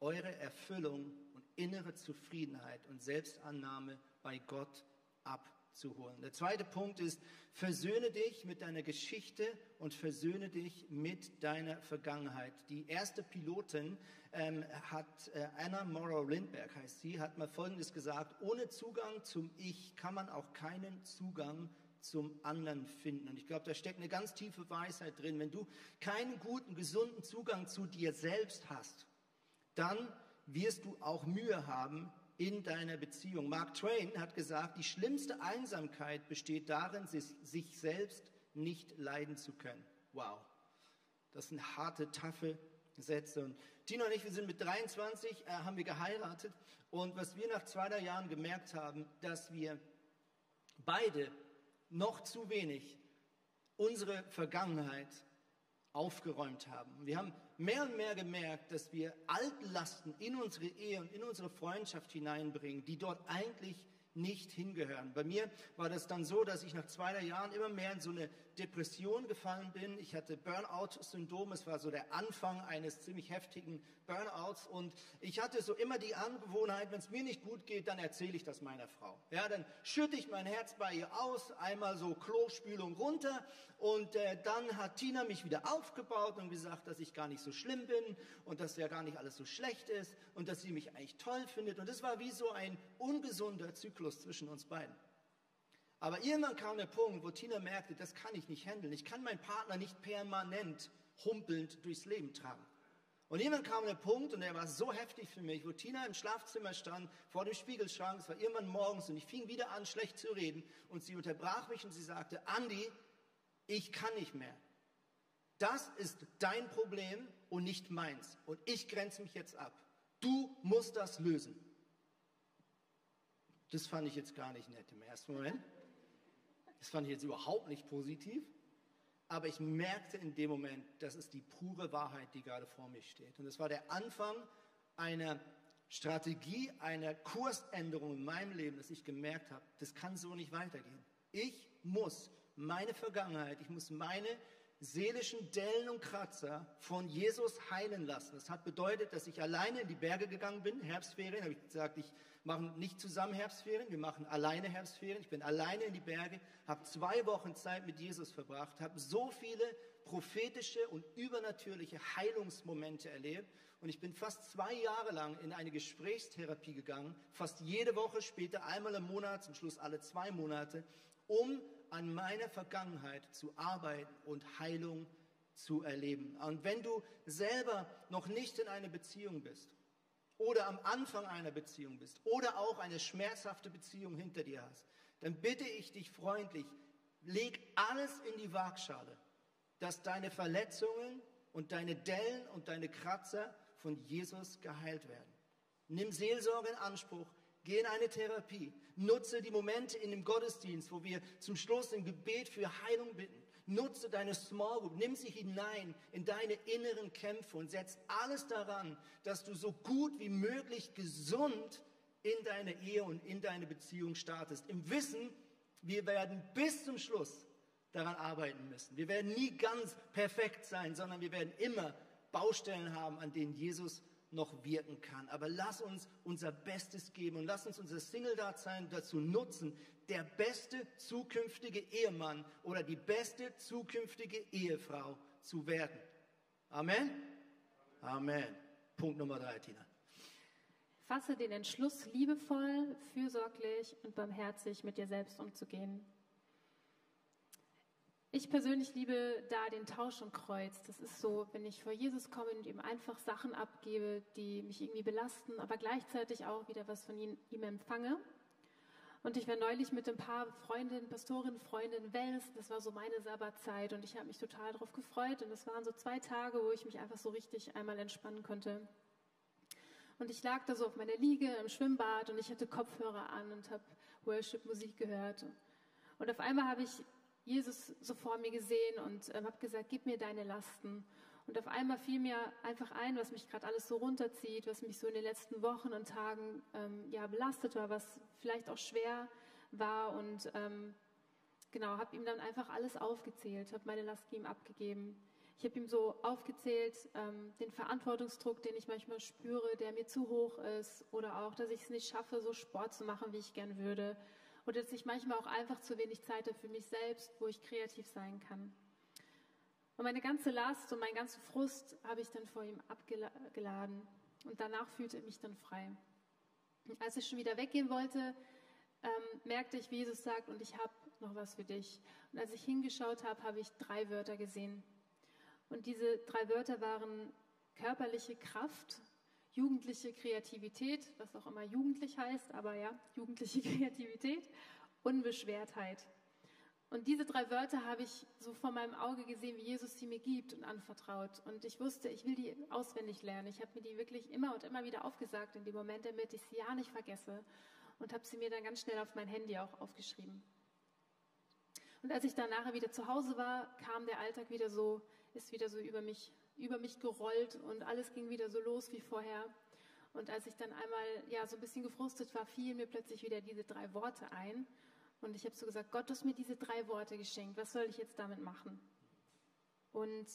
eure Erfüllung und innere Zufriedenheit und Selbstannahme bei Gott ab zu holen. Der zweite Punkt ist, versöhne dich mit deiner Geschichte und versöhne dich mit deiner Vergangenheit. Die erste Pilotin ähm, hat, äh, Anna Morrow Lindberg heißt sie, hat mal Folgendes gesagt, ohne Zugang zum Ich kann man auch keinen Zugang zum anderen finden. Und ich glaube, da steckt eine ganz tiefe Weisheit drin. Wenn du keinen guten, gesunden Zugang zu dir selbst hast, dann wirst du auch Mühe haben, in deiner Beziehung. Mark Twain hat gesagt, die schlimmste Einsamkeit besteht darin, sich selbst nicht leiden zu können. Wow, das sind harte, taffe Sätze. Und Tina und ich, wir sind mit 23, äh, haben wir geheiratet. Und was wir nach zwei, drei Jahren gemerkt haben, dass wir beide noch zu wenig unsere Vergangenheit aufgeräumt haben. Wir haben mehr und mehr gemerkt, dass wir Altlasten in unsere Ehe und in unsere Freundschaft hineinbringen, die dort eigentlich nicht hingehören. Bei mir war das dann so, dass ich nach zwei Jahren immer mehr in so eine Depression gefallen bin. Ich hatte Burnout-Syndrom. Es war so der Anfang eines ziemlich heftigen Burnouts. Und ich hatte so immer die Angewohnheit, wenn es mir nicht gut geht, dann erzähle ich das meiner Frau. Ja, dann schütte ich mein Herz bei ihr aus, einmal so Klospülung runter. Und äh, dann hat Tina mich wieder aufgebaut und gesagt, dass ich gar nicht so schlimm bin und dass ja gar nicht alles so schlecht ist und dass sie mich eigentlich toll findet. Und es war wie so ein ungesunder Zyklus zwischen uns beiden. Aber irgendwann kam der Punkt, wo Tina merkte, das kann ich nicht handeln. Ich kann meinen Partner nicht permanent humpelnd durchs Leben tragen. Und irgendwann kam der Punkt, und der war so heftig für mich, wo Tina im Schlafzimmer stand, vor dem Spiegelschrank, es war irgendwann morgens, und ich fing wieder an, schlecht zu reden, und sie unterbrach mich und sie sagte, Andi, ich kann nicht mehr. Das ist dein Problem und nicht meins. Und ich grenze mich jetzt ab. Du musst das lösen. Das fand ich jetzt gar nicht nett im ersten Moment. Das fand ich jetzt überhaupt nicht positiv. Aber ich merkte in dem Moment, das ist die pure Wahrheit, die gerade vor mir steht. Und es war der Anfang einer Strategie, einer Kursänderung in meinem Leben, dass ich gemerkt habe, das kann so nicht weitergehen. Ich muss meine Vergangenheit, ich muss meine seelischen Dellen und Kratzer von Jesus heilen lassen. Das hat bedeutet, dass ich alleine in die Berge gegangen bin, Herbstferien, habe ich gesagt, ich machen nicht zusammen Herbstferien, wir machen alleine Herbstferien. Ich bin alleine in die Berge, habe zwei Wochen Zeit mit Jesus verbracht, habe so viele prophetische und übernatürliche Heilungsmomente erlebt. Und ich bin fast zwei Jahre lang in eine Gesprächstherapie gegangen, fast jede Woche, später einmal im Monat, zum Schluss alle zwei Monate, um an meiner Vergangenheit zu arbeiten und Heilung zu erleben. Und wenn du selber noch nicht in einer Beziehung bist oder am Anfang einer Beziehung bist oder auch eine schmerzhafte Beziehung hinter dir hast, dann bitte ich dich freundlich, leg alles in die Waagschale, dass deine Verletzungen und deine Dellen und deine Kratzer von Jesus geheilt werden. Nimm Seelsorge in Anspruch, geh in eine Therapie, nutze die Momente in dem Gottesdienst, wo wir zum Schluss im Gebet für Heilung bitten. Nutze deine Small Group, nimm sie hinein in deine inneren Kämpfe und setz alles daran, dass du so gut wie möglich gesund in deine Ehe und in deine Beziehung startest. Im Wissen, wir werden bis zum Schluss daran arbeiten müssen. Wir werden nie ganz perfekt sein, sondern wir werden immer Baustellen haben, an denen Jesus noch wirken kann. Aber lass uns unser Bestes geben und lass uns unser Single-Dasein dazu nutzen, der beste zukünftige Ehemann oder die beste zukünftige Ehefrau zu werden. Amen? Amen. Punkt Nummer drei, Tina. Fasse den Entschluss, liebevoll, fürsorglich und barmherzig mit dir selbst umzugehen. Ich persönlich liebe da den Tausch und Kreuz. Das ist so, wenn ich vor Jesus komme und ihm einfach Sachen abgebe, die mich irgendwie belasten, aber gleichzeitig auch wieder was von ihm, ihm empfange. Und ich war neulich mit ein paar Freundinnen, Pastorinnen, Freundinnen Wels. Das war so meine Sabbatzeit und ich habe mich total darauf gefreut. Und es waren so zwei Tage, wo ich mich einfach so richtig einmal entspannen konnte. Und ich lag da so auf meiner Liege im Schwimmbad und ich hatte Kopfhörer an und habe Worship-Musik gehört. Und auf einmal habe ich Jesus so vor mir gesehen und äh, habe gesagt, gib mir deine Lasten. Und auf einmal fiel mir einfach ein, was mich gerade alles so runterzieht, was mich so in den letzten Wochen und Tagen ähm, ja belastet war, was vielleicht auch schwer war und ähm, genau habe ihm dann einfach alles aufgezählt, habe meine Lasten ihm abgegeben. Ich habe ihm so aufgezählt, ähm, den Verantwortungsdruck, den ich manchmal spüre, der mir zu hoch ist, oder auch, dass ich es nicht schaffe, so Sport zu machen, wie ich gern würde, oder dass ich manchmal auch einfach zu wenig Zeit habe für mich selbst, wo ich kreativ sein kann. Und meine ganze Last und mein ganzen Frust habe ich dann vor ihm abgeladen. Und danach fühlte ich mich dann frei. Als ich schon wieder weggehen wollte, ähm, merkte ich, wie Jesus sagt, und ich habe noch was für dich. Und als ich hingeschaut habe, habe ich drei Wörter gesehen. Und diese drei Wörter waren körperliche Kraft, jugendliche Kreativität, was auch immer jugendlich heißt, aber ja, jugendliche Kreativität, Unbeschwertheit. Und diese drei Wörter habe ich so vor meinem Auge gesehen, wie Jesus sie mir gibt und anvertraut. Und ich wusste, ich will die auswendig lernen. Ich habe mir die wirklich immer und immer wieder aufgesagt in dem Moment, damit ich sie ja nicht vergesse. Und habe sie mir dann ganz schnell auf mein Handy auch aufgeschrieben. Und als ich dann nachher wieder zu Hause war, kam der Alltag wieder so, ist wieder so über mich über mich gerollt und alles ging wieder so los wie vorher. Und als ich dann einmal ja so ein bisschen gefrustet war, fielen mir plötzlich wieder diese drei Worte ein. Und ich habe so gesagt, Gott, du hast mir diese drei Worte geschenkt. Was soll ich jetzt damit machen? Und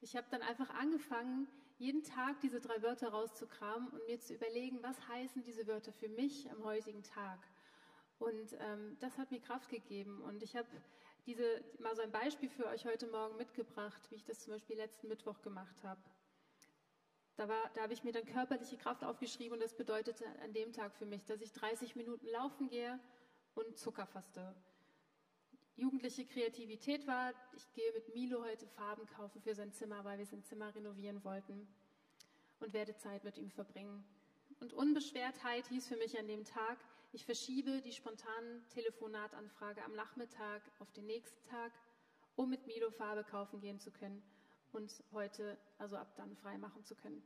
ich habe dann einfach angefangen, jeden Tag diese drei Wörter rauszukramen und mir zu überlegen, was heißen diese Wörter für mich am heutigen Tag. Und ähm, das hat mir Kraft gegeben. Und ich habe diese, mal so ein Beispiel für euch heute Morgen mitgebracht, wie ich das zum Beispiel letzten Mittwoch gemacht habe. Da, da habe ich mir dann körperliche Kraft aufgeschrieben und das bedeutete an dem Tag für mich, dass ich 30 Minuten laufen gehe und Zucker faste. Jugendliche Kreativität war, ich gehe mit Milo heute Farben kaufen für sein Zimmer, weil wir sein Zimmer renovieren wollten und werde Zeit mit ihm verbringen. Und Unbeschwertheit hieß für mich an dem Tag, ich verschiebe die spontane Telefonatanfrage am Nachmittag auf den nächsten Tag, um mit Milo Farbe kaufen gehen zu können und heute, also ab dann, frei machen zu können.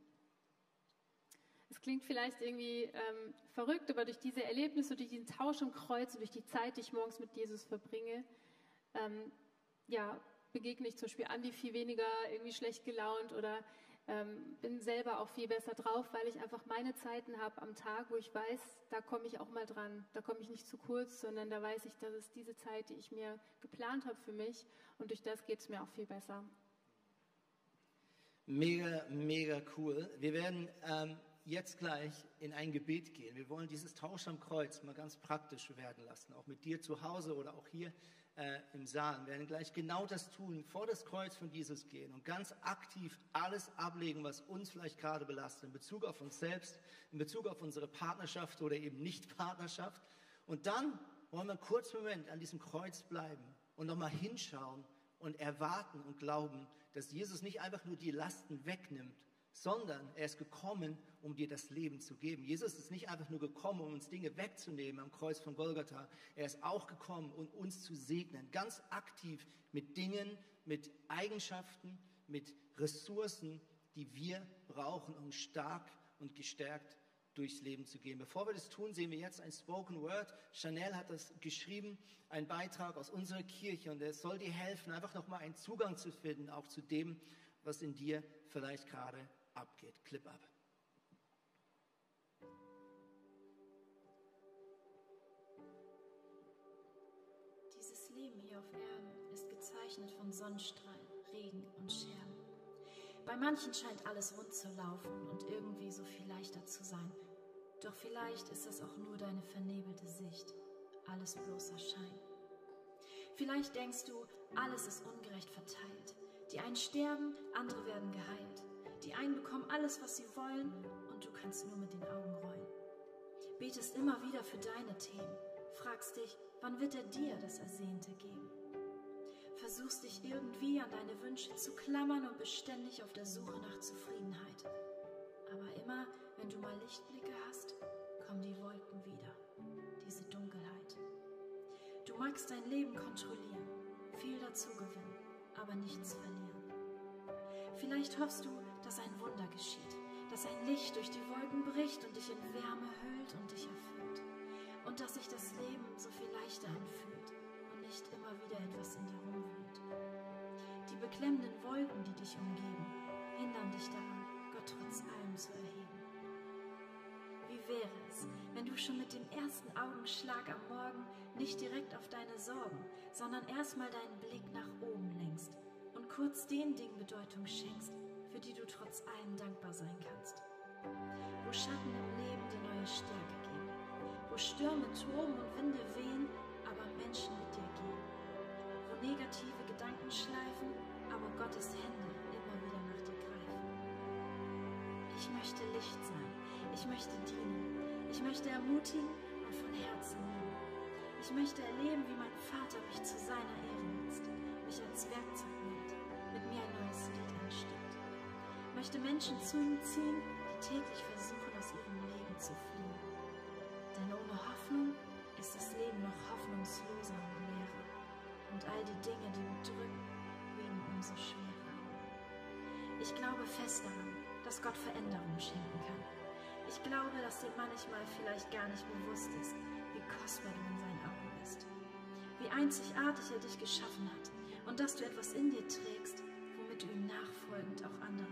Es klingt vielleicht irgendwie ähm, verrückt, aber durch diese Erlebnisse, durch diesen Tausch im Kreuz und durch die Zeit, die ich morgens mit Jesus verbringe, ähm, ja, begegne ich zum Beispiel Andi viel weniger irgendwie schlecht gelaunt oder ähm, bin selber auch viel besser drauf, weil ich einfach meine Zeiten habe am Tag, wo ich weiß, da komme ich auch mal dran. Da komme ich nicht zu kurz, sondern da weiß ich, das ist diese Zeit, die ich mir geplant habe für mich und durch das geht es mir auch viel besser. Mega, mega cool. Wir werden ähm, jetzt gleich in ein Gebet gehen. Wir wollen dieses Tausch am Kreuz mal ganz praktisch werden lassen, auch mit dir zu Hause oder auch hier äh, im Saal. Wir werden gleich genau das tun, vor das Kreuz von Jesus gehen und ganz aktiv alles ablegen, was uns vielleicht gerade belastet, in Bezug auf uns selbst, in Bezug auf unsere Partnerschaft oder eben Nicht-Partnerschaft. Und dann wollen wir einen kurzen Moment an diesem Kreuz bleiben und nochmal hinschauen und erwarten und glauben, dass Jesus nicht einfach nur die Lasten wegnimmt, sondern er ist gekommen, um dir das Leben zu geben. Jesus ist nicht einfach nur gekommen, um uns Dinge wegzunehmen am Kreuz von Golgatha. Er ist auch gekommen, um uns zu segnen, ganz aktiv mit Dingen, mit Eigenschaften, mit Ressourcen, die wir brauchen, um stark und gestärkt durchs Leben zu gehen. Bevor wir das tun, sehen wir jetzt ein Spoken Word. Chanel hat das geschrieben, ein Beitrag aus unserer Kirche und es soll dir helfen, einfach nochmal einen Zugang zu finden, auch zu dem, was in dir vielleicht gerade abgeht. Clip ab. Dieses Leben hier auf Erden ist gezeichnet von Sonnenstrahlen, Regen und Scherben. Bei manchen scheint alles rund zu laufen und irgendwie so viel leichter zu sein. Doch vielleicht ist das auch nur deine vernebelte Sicht. Alles bloßer Schein. Vielleicht denkst du, alles ist ungerecht verteilt. Die einen sterben, andere werden geheilt. Einen bekommen alles, was sie wollen, und du kannst nur mit den Augen rollen. Betest immer wieder für deine Themen, fragst dich, wann wird er dir das Ersehnte geben? Versuchst dich irgendwie an deine Wünsche zu klammern und beständig auf der Suche nach Zufriedenheit. Aber immer, wenn du mal Lichtblicke hast, kommen die Wolken wieder, diese Dunkelheit. Du magst dein Leben kontrollieren, viel dazu gewinnen, aber nichts verlieren. Vielleicht hoffst du, dass ein Wunder geschieht, dass ein Licht durch die Wolken bricht und dich in Wärme hüllt und dich erfüllt. Und dass sich das Leben so viel leichter anfühlt und nicht immer wieder etwas in dir rumwühlt. Die beklemmenden Wolken, die dich umgeben, hindern dich daran, Gott trotz allem zu erheben. Wie wäre es, wenn du schon mit dem ersten Augenschlag am Morgen nicht direkt auf deine Sorgen, sondern erstmal deinen Blick nach oben lenkst und kurz den Dingen Bedeutung schenkst, für die du trotz allem dankbar sein kannst. Wo Schatten im Leben dir neue Stärke geben. Wo Stürme toben und Winde wehen, aber Menschen mit dir gehen. Wo negative Gedanken schleifen, aber Gottes Hände immer wieder nach dir greifen. Ich möchte Licht sein. Ich möchte dienen. Ich möchte ermutigen und von Herzen lieben. Ich möchte erleben, wie mein Vater mich zu seiner Ehre nutzt, mich als Werkzeug nimmt, mit mir ein neues Lied anstimmt möchte Menschen zu ihm ziehen, die täglich versuchen, aus ihrem Leben zu fliehen. Denn ohne Hoffnung ist das Leben noch hoffnungsloser und leerer. Und all die Dinge, die mich drücken, wiegen umso schwerer. Ich glaube fest daran, dass Gott Veränderungen schenken kann. Ich glaube, dass dir manchmal vielleicht gar nicht bewusst ist, wie kostbar du in seinen Augen bist. Wie einzigartig er dich geschaffen hat und dass du etwas in dir trägst, womit du ihm nachfolgend auch andere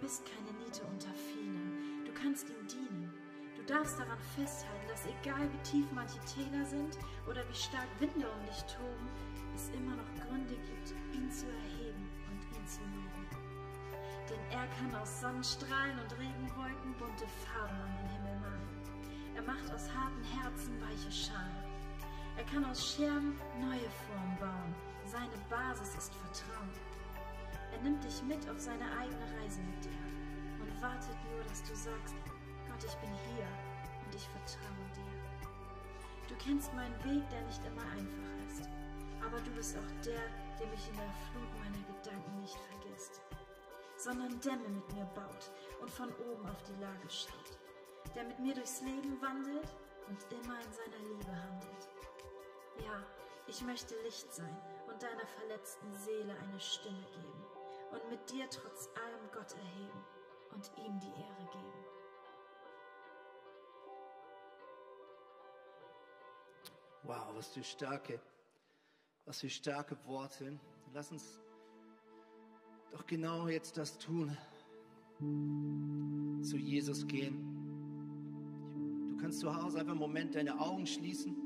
bist keine Niete unter vielen. Du kannst ihm dienen. Du darfst daran festhalten, dass egal wie tief manche Täler sind oder wie stark Winde um dich toben, es immer noch Gründe gibt, ihn zu erheben und ihn zu loben. Denn er kann aus Sonnenstrahlen und Regenwolken bunte Farben an den Himmel malen. Er macht aus harten Herzen weiche Schalen. Er kann aus Scherben neue Formen bauen. Seine Basis ist Vertrauen. Er nimmt dich mit auf seine eigene Reise mit dir und wartet nur, dass du sagst, Gott, ich bin hier und ich vertraue dir. Du kennst meinen Weg, der nicht immer einfach ist, aber du bist auch der, der mich in der Flut meiner Gedanken nicht vergisst, sondern Dämme mit mir baut und von oben auf die Lage schaut, der mit mir durchs Leben wandelt und immer in seiner Liebe handelt. Ja, ich möchte Licht sein und deiner verletzten Seele eine Stimme geben und mit dir trotz allem Gott erheben und ihm die Ehre geben. Wow, was für starke, was für starke Worte. Lass uns doch genau jetzt das tun. Zu Jesus gehen. Du kannst zu Hause einfach einen Moment deine Augen schließen.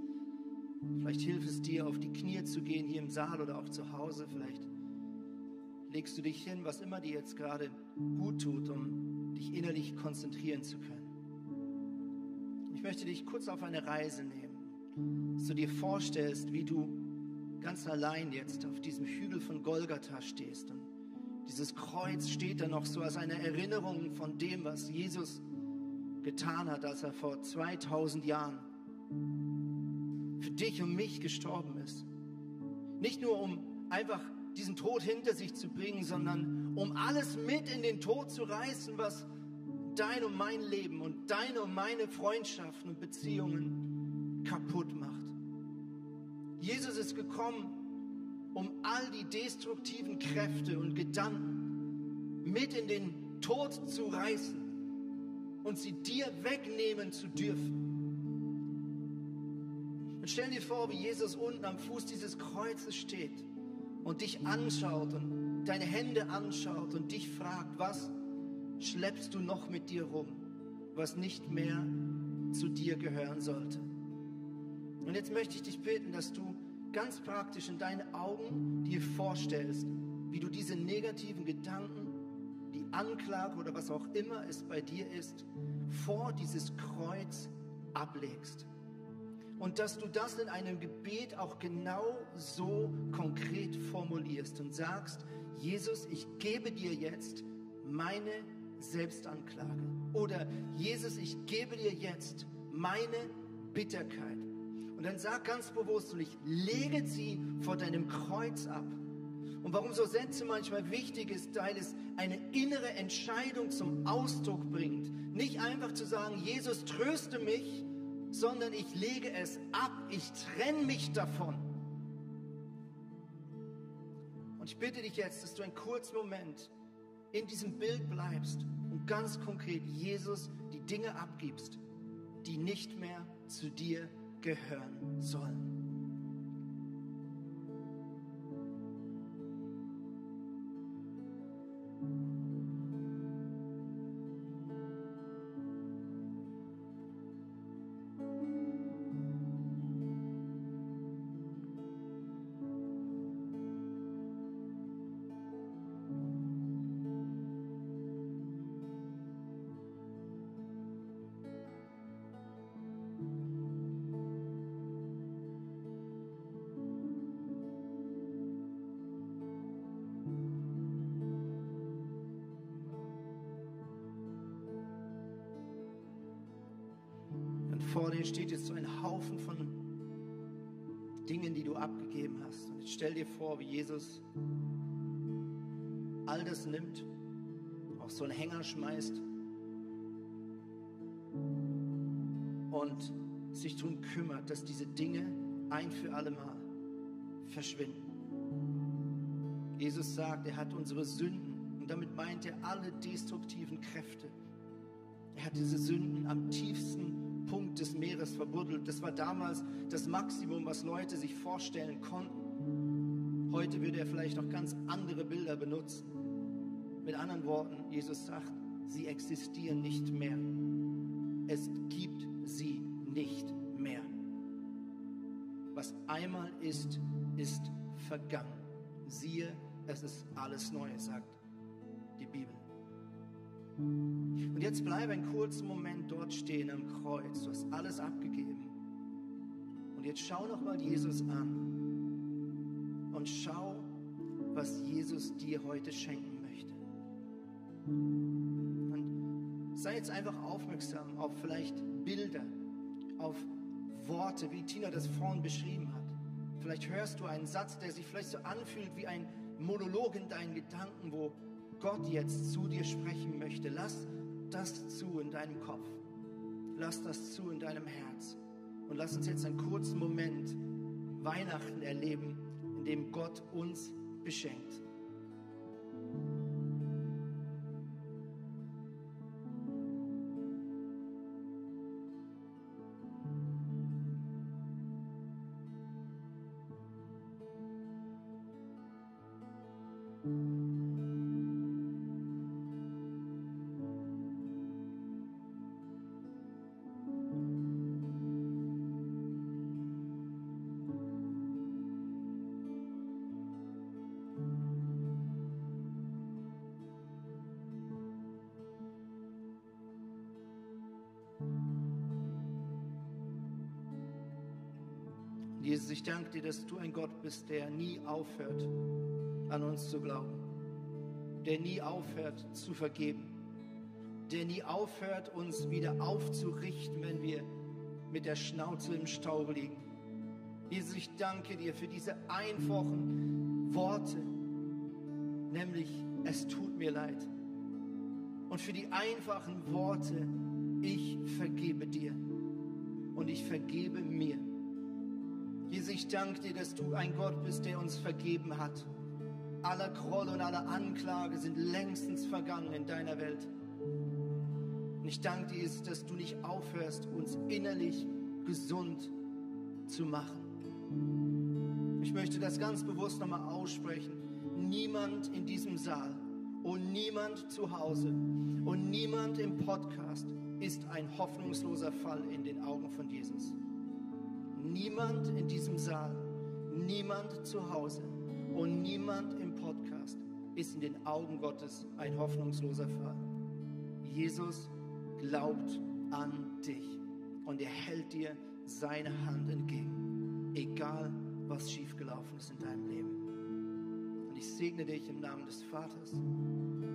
Vielleicht hilft es dir, auf die Knie zu gehen, hier im Saal oder auch zu Hause. Vielleicht legst du dich hin, was immer dir jetzt gerade gut tut, um dich innerlich konzentrieren zu können. Ich möchte dich kurz auf eine Reise nehmen, dass du dir vorstellst, wie du ganz allein jetzt auf diesem Hügel von Golgatha stehst. Und dieses Kreuz steht da noch so als eine Erinnerung von dem, was Jesus getan hat, als er vor 2000 Jahren für dich und mich gestorben ist. Nicht nur um einfach diesen Tod hinter sich zu bringen, sondern um alles mit in den Tod zu reißen, was dein und mein Leben und deine und meine Freundschaften und Beziehungen kaputt macht. Jesus ist gekommen, um all die destruktiven Kräfte und Gedanken mit in den Tod zu reißen und sie dir wegnehmen zu dürfen. Und stell dir vor, wie Jesus unten am Fuß dieses Kreuzes steht und dich anschaut und deine Hände anschaut und dich fragt, was schleppst du noch mit dir rum, was nicht mehr zu dir gehören sollte. Und jetzt möchte ich dich bitten, dass du ganz praktisch in deinen Augen dir vorstellst, wie du diese negativen Gedanken, die Anklage oder was auch immer es bei dir ist, vor dieses Kreuz ablegst. Und dass du das in einem Gebet auch genau so konkret formulierst und sagst, Jesus, ich gebe dir jetzt meine Selbstanklage. Oder Jesus, ich gebe dir jetzt meine Bitterkeit. Und dann sag ganz bewusst, und ich lege sie vor deinem Kreuz ab. Und warum so Sätze manchmal wichtig ist, weil es eine innere Entscheidung zum Ausdruck bringt. Nicht einfach zu sagen, Jesus, tröste mich, sondern ich lege es ab, ich trenne mich davon. Und ich bitte dich jetzt, dass du einen kurzen Moment in diesem Bild bleibst und ganz konkret Jesus die Dinge abgibst, die nicht mehr zu dir gehören sollen. Vor dir steht jetzt so ein Haufen von Dingen, die du abgegeben hast. Und jetzt stell dir vor, wie Jesus all das nimmt, auf so einen Hänger schmeißt und sich darum kümmert, dass diese Dinge ein für alle Mal verschwinden. Jesus sagt, er hat unsere Sünden und damit meint er alle destruktiven Kräfte. Er hat diese Sünden am tiefsten Punkt des Meeres verbuddelt. Das war damals das Maximum, was Leute sich vorstellen konnten. Heute würde er vielleicht noch ganz andere Bilder benutzen. Mit anderen Worten, Jesus sagt, sie existieren nicht mehr. Es gibt sie nicht mehr. Was einmal ist, ist vergangen. Siehe, es ist alles neu, sagt die Bibel. Und jetzt bleibe einen kurzen Moment dort stehen am Kreuz. Du hast alles abgegeben. Und jetzt schau nochmal Jesus an. Und schau, was Jesus dir heute schenken möchte. Und sei jetzt einfach aufmerksam auf vielleicht Bilder, auf Worte, wie Tina das vorhin beschrieben hat. Vielleicht hörst du einen Satz, der sich vielleicht so anfühlt wie ein Monolog in deinen Gedanken, wo Gott jetzt zu dir sprechen möchte, lass das zu in deinem Kopf. Lass das zu in deinem Herz. Und lass uns jetzt einen kurzen Moment Weihnachten erleben, in dem Gott uns beschenkt. Dir, dass du ein Gott bist, der nie aufhört, an uns zu glauben, der nie aufhört zu vergeben, der nie aufhört, uns wieder aufzurichten, wenn wir mit der Schnauze im Staub liegen. Jesus, ich danke dir für diese einfachen Worte, nämlich es tut mir leid. Und für die einfachen Worte, ich vergebe dir und ich vergebe mir. Jesus, ich danke dir, dass du ein Gott bist, der uns vergeben hat. Aller Groll und alle Anklage sind längstens vergangen in deiner Welt. Und ich danke dir, dass du nicht aufhörst, uns innerlich gesund zu machen. Ich möchte das ganz bewusst nochmal aussprechen. Niemand in diesem Saal und niemand zu Hause und niemand im Podcast ist ein hoffnungsloser Fall in den Augen von Jesus. Niemand in diesem Saal, niemand zu Hause und niemand im Podcast ist in den Augen Gottes ein hoffnungsloser Fall. Jesus glaubt an dich und er hält dir seine Hand entgegen, egal was schiefgelaufen ist in deinem Leben. Und ich segne dich im Namen des Vaters,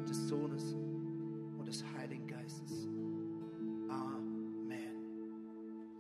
des Sohnes